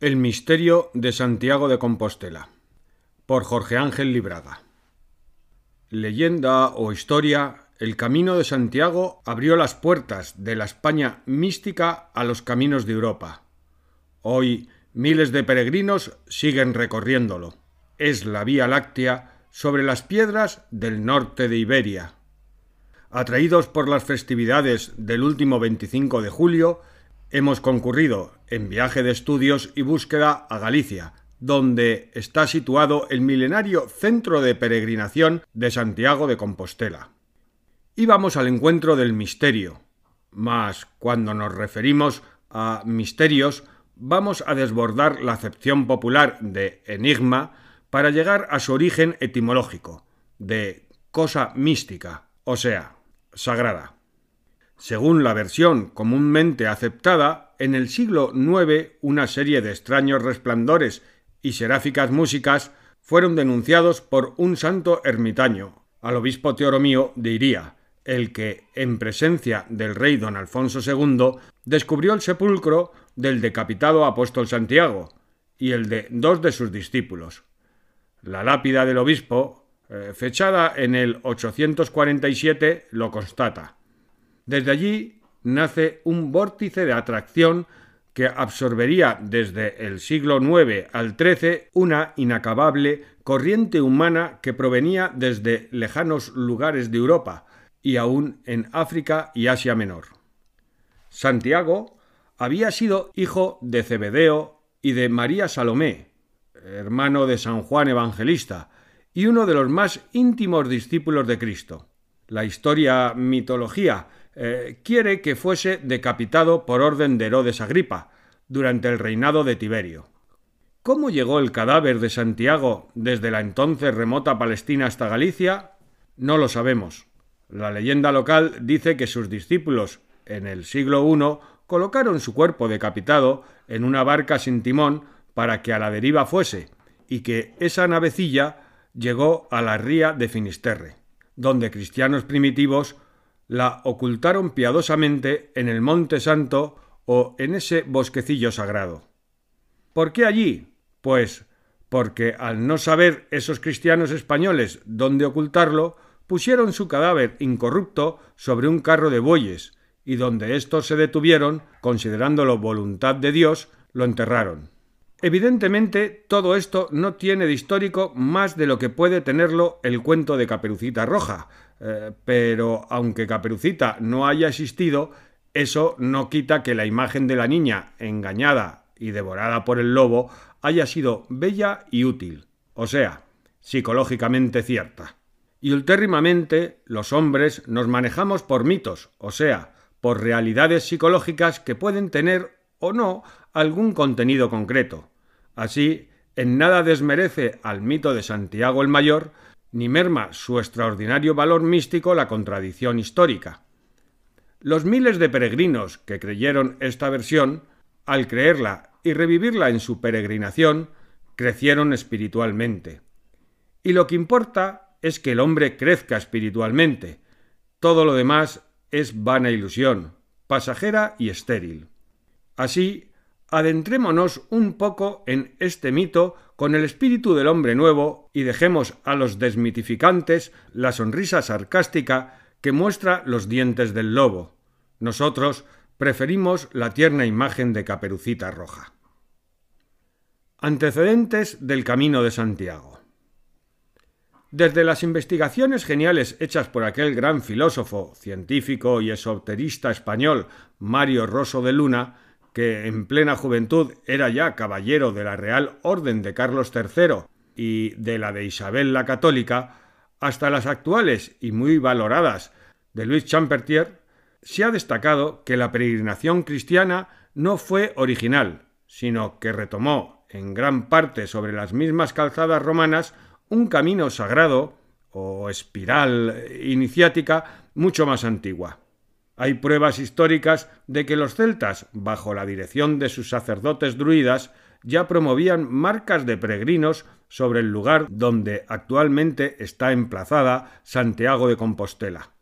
El misterio de Santiago de Compostela por Jorge Ángel Libraga Leyenda o historia, el camino de Santiago abrió las puertas de la España mística a los caminos de Europa. Hoy miles de peregrinos siguen recorriéndolo. Es la Vía Láctea sobre las piedras del norte de Iberia. Atraídos por las festividades del último 25 de julio, hemos concurrido en viaje de estudios y búsqueda a Galicia, donde está situado el milenario centro de peregrinación de Santiago de Compostela. Íbamos al encuentro del misterio, mas cuando nos referimos a misterios vamos a desbordar la acepción popular de enigma para llegar a su origen etimológico, de cosa mística, o sea, sagrada. Según la versión comúnmente aceptada, en el siglo IX una serie de extraños resplandores y seráficas músicas fueron denunciados por un santo ermitaño, al obispo Teoromío de Iría, el que, en presencia del rey don Alfonso II, descubrió el sepulcro del decapitado apóstol Santiago y el de dos de sus discípulos. La lápida del obispo, eh, fechada en el 847, lo constata. Desde allí nace un vórtice de atracción que absorbería desde el siglo IX al XIII una inacabable corriente humana que provenía desde lejanos lugares de Europa y aún en África y Asia Menor. Santiago había sido hijo de Cebedeo y de María Salomé, hermano de San Juan Evangelista, y uno de los más íntimos discípulos de Cristo. La historia mitología eh, quiere que fuese decapitado por orden de Herodes Agripa, durante el reinado de Tiberio. ¿Cómo llegó el cadáver de Santiago desde la entonces remota Palestina hasta Galicia? No lo sabemos. La leyenda local dice que sus discípulos, en el siglo I, colocaron su cuerpo decapitado en una barca sin timón para que a la deriva fuese, y que esa navecilla llegó a la ría de Finisterre, donde cristianos primitivos la ocultaron piadosamente en el Monte Santo o en ese bosquecillo sagrado. ¿Por qué allí? Pues porque al no saber esos cristianos españoles dónde ocultarlo, pusieron su cadáver incorrupto sobre un carro de bueyes, y donde éstos se detuvieron, considerándolo voluntad de Dios, lo enterraron. Evidentemente, todo esto no tiene de histórico más de lo que puede tenerlo el cuento de Caperucita Roja, eh, pero aunque Caperucita no haya existido, eso no quita que la imagen de la niña engañada y devorada por el lobo haya sido bella y útil, o sea, psicológicamente cierta. Y ultérrimamente los hombres nos manejamos por mitos, o sea, por realidades psicológicas que pueden tener o no algún contenido concreto. Así, en nada desmerece al mito de Santiago el Mayor, ni merma su extraordinario valor místico la contradicción histórica. Los miles de peregrinos que creyeron esta versión, al creerla y revivirla en su peregrinación, crecieron espiritualmente. Y lo que importa es que el hombre crezca espiritualmente. Todo lo demás es vana ilusión, pasajera y estéril. Así, adentrémonos un poco en este mito con el espíritu del hombre nuevo y dejemos a los desmitificantes la sonrisa sarcástica que muestra los dientes del lobo. Nosotros preferimos la tierna imagen de Caperucita Roja. Antecedentes del Camino de Santiago. Desde las investigaciones geniales hechas por aquel gran filósofo, científico y esoterista español Mario Rosso de Luna, que en plena juventud era ya caballero de la Real Orden de Carlos III y de la de Isabel la Católica, hasta las actuales y muy valoradas de Luis Champertier, se ha destacado que la peregrinación cristiana no fue original, sino que retomó en gran parte sobre las mismas calzadas romanas un camino sagrado o espiral iniciática mucho más antigua. Hay pruebas históricas de que los celtas, bajo la dirección de sus sacerdotes druidas, ya promovían marcas de peregrinos sobre el lugar donde actualmente está emplazada Santiago de Compostela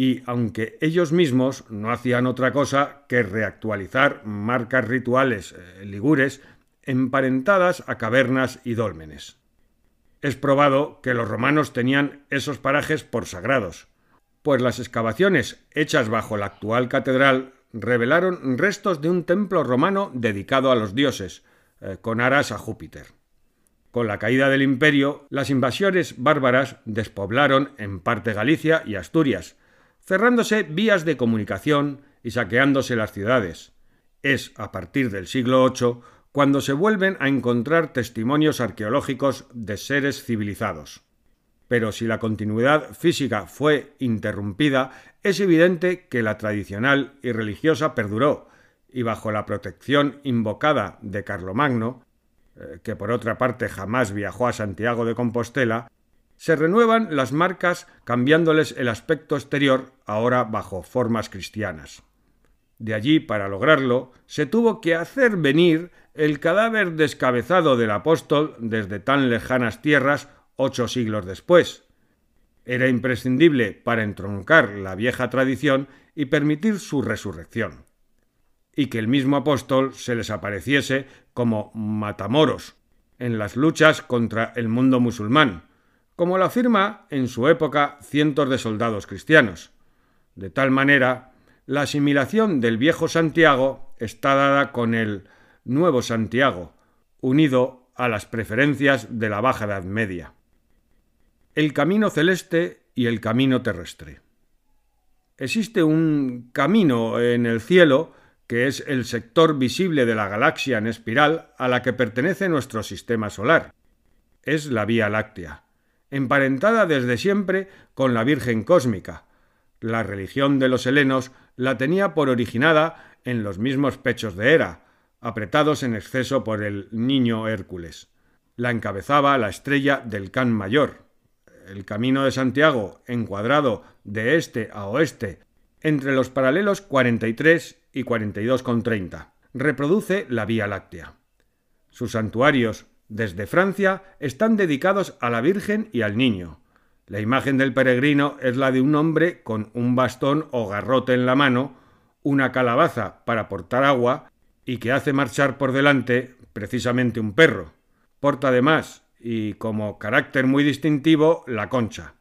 y aunque ellos mismos no hacían otra cosa que reactualizar marcas rituales eh, ligures, emparentadas a cavernas y dólmenes. Es probado que los romanos tenían esos parajes por sagrados, pues las excavaciones hechas bajo la actual catedral revelaron restos de un templo romano dedicado a los dioses, eh, con aras a Júpiter. Con la caída del imperio, las invasiones bárbaras despoblaron en parte Galicia y Asturias, cerrándose vías de comunicación y saqueándose las ciudades. Es a partir del siglo VIII cuando se vuelven a encontrar testimonios arqueológicos de seres civilizados. Pero si la continuidad física fue interrumpida, es evidente que la tradicional y religiosa perduró, y bajo la protección invocada de Carlomagno, eh, que por otra parte jamás viajó a Santiago de Compostela, se renuevan las marcas cambiándoles el aspecto exterior ahora bajo formas cristianas. De allí, para lograrlo, se tuvo que hacer venir el cadáver descabezado del apóstol desde tan lejanas tierras ocho siglos después. Era imprescindible para entroncar la vieja tradición y permitir su resurrección. Y que el mismo apóstol se les apareciese como matamoros en las luchas contra el mundo musulmán, como lo afirma en su época cientos de soldados cristianos. De tal manera la asimilación del viejo Santiago está dada con el nuevo Santiago, unido a las preferencias de la Baja Edad Media. El camino celeste y el camino terrestre. Existe un camino en el cielo que es el sector visible de la galaxia en espiral a la que pertenece nuestro sistema solar. Es la Vía Láctea, emparentada desde siempre con la Virgen Cósmica. La religión de los helenos la tenía por originada en los mismos pechos de Hera, apretados en exceso por el niño Hércules. La encabezaba la estrella del Can Mayor. El camino de Santiago, encuadrado de este a oeste, entre los paralelos 43 y 42,30, reproduce la Vía Láctea. Sus santuarios, desde Francia, están dedicados a la Virgen y al Niño, la imagen del peregrino es la de un hombre con un bastón o garrote en la mano, una calabaza para portar agua y que hace marchar por delante precisamente un perro. Porta además, y como carácter muy distintivo, la concha.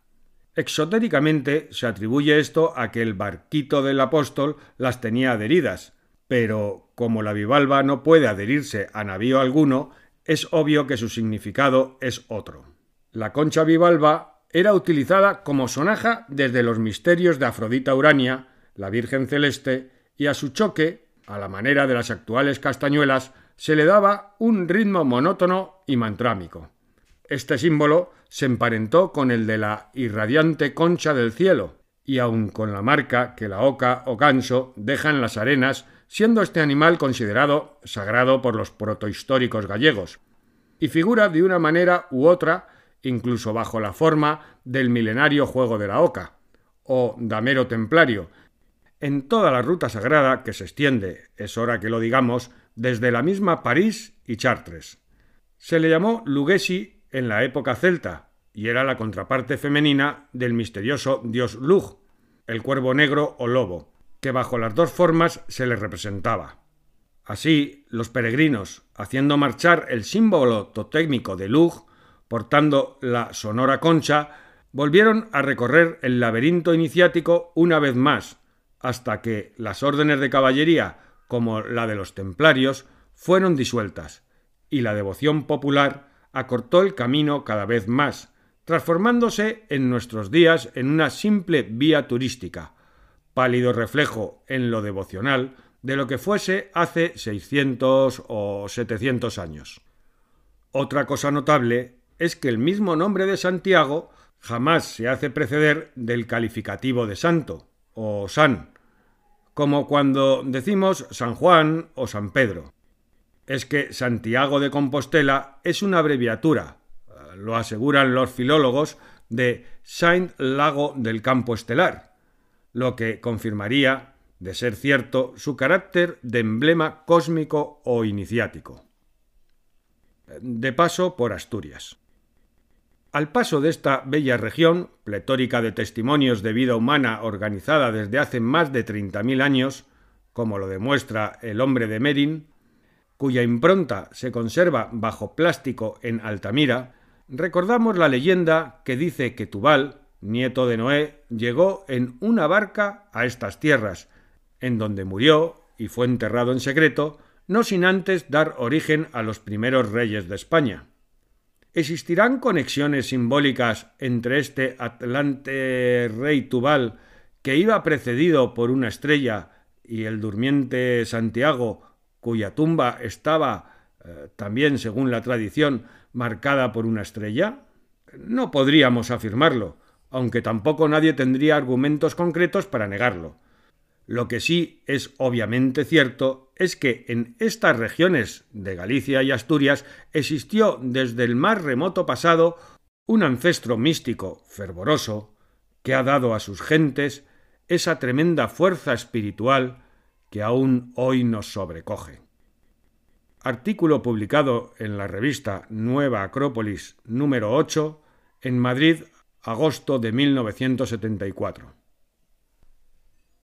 Exotéricamente se atribuye esto a que el barquito del apóstol las tenía adheridas, pero como la bivalva no puede adherirse a navío alguno, es obvio que su significado es otro. La concha bivalva era utilizada como sonaja desde los misterios de Afrodita Urania, la Virgen Celeste, y a su choque, a la manera de las actuales castañuelas, se le daba un ritmo monótono y mantrámico. Este símbolo se emparentó con el de la irradiante concha del cielo, y aun con la marca que la oca o ganso deja en las arenas, siendo este animal considerado sagrado por los protohistóricos gallegos, y figura de una manera u otra incluso bajo la forma del milenario juego de la oca, o damero templario, en toda la ruta sagrada que se extiende, es hora que lo digamos, desde la misma París y Chartres. Se le llamó Lugesi en la época celta, y era la contraparte femenina del misterioso dios Lug, el cuervo negro o lobo, que bajo las dos formas se le representaba. Así, los peregrinos, haciendo marchar el símbolo totémico de Lug, portando la sonora concha, volvieron a recorrer el laberinto iniciático una vez más, hasta que las órdenes de caballería, como la de los templarios, fueron disueltas, y la devoción popular acortó el camino cada vez más, transformándose en nuestros días en una simple vía turística, pálido reflejo en lo devocional de lo que fuese hace 600 o 700 años. Otra cosa notable es que el mismo nombre de Santiago jamás se hace preceder del calificativo de santo o san, como cuando decimos San Juan o San Pedro. Es que Santiago de Compostela es una abreviatura, lo aseguran los filólogos, de Saint Lago del Campo Estelar, lo que confirmaría, de ser cierto, su carácter de emblema cósmico o iniciático. De paso por Asturias. Al paso de esta bella región, pletórica de testimonios de vida humana organizada desde hace más de 30.000 años, como lo demuestra el hombre de Merin, cuya impronta se conserva bajo plástico en Altamira, recordamos la leyenda que dice que Tubal, nieto de Noé, llegó en una barca a estas tierras, en donde murió y fue enterrado en secreto, no sin antes dar origen a los primeros reyes de España. ¿Existirán conexiones simbólicas entre este Atlante rey Tubal, que iba precedido por una estrella, y el durmiente Santiago, cuya tumba estaba, eh, también según la tradición, marcada por una estrella? No podríamos afirmarlo, aunque tampoco nadie tendría argumentos concretos para negarlo. Lo que sí es obviamente cierto es que en estas regiones de Galicia y Asturias existió desde el más remoto pasado un ancestro místico fervoroso que ha dado a sus gentes esa tremenda fuerza espiritual que aún hoy nos sobrecoge. Artículo publicado en la revista Nueva Acrópolis número 8 en Madrid, agosto de 1974.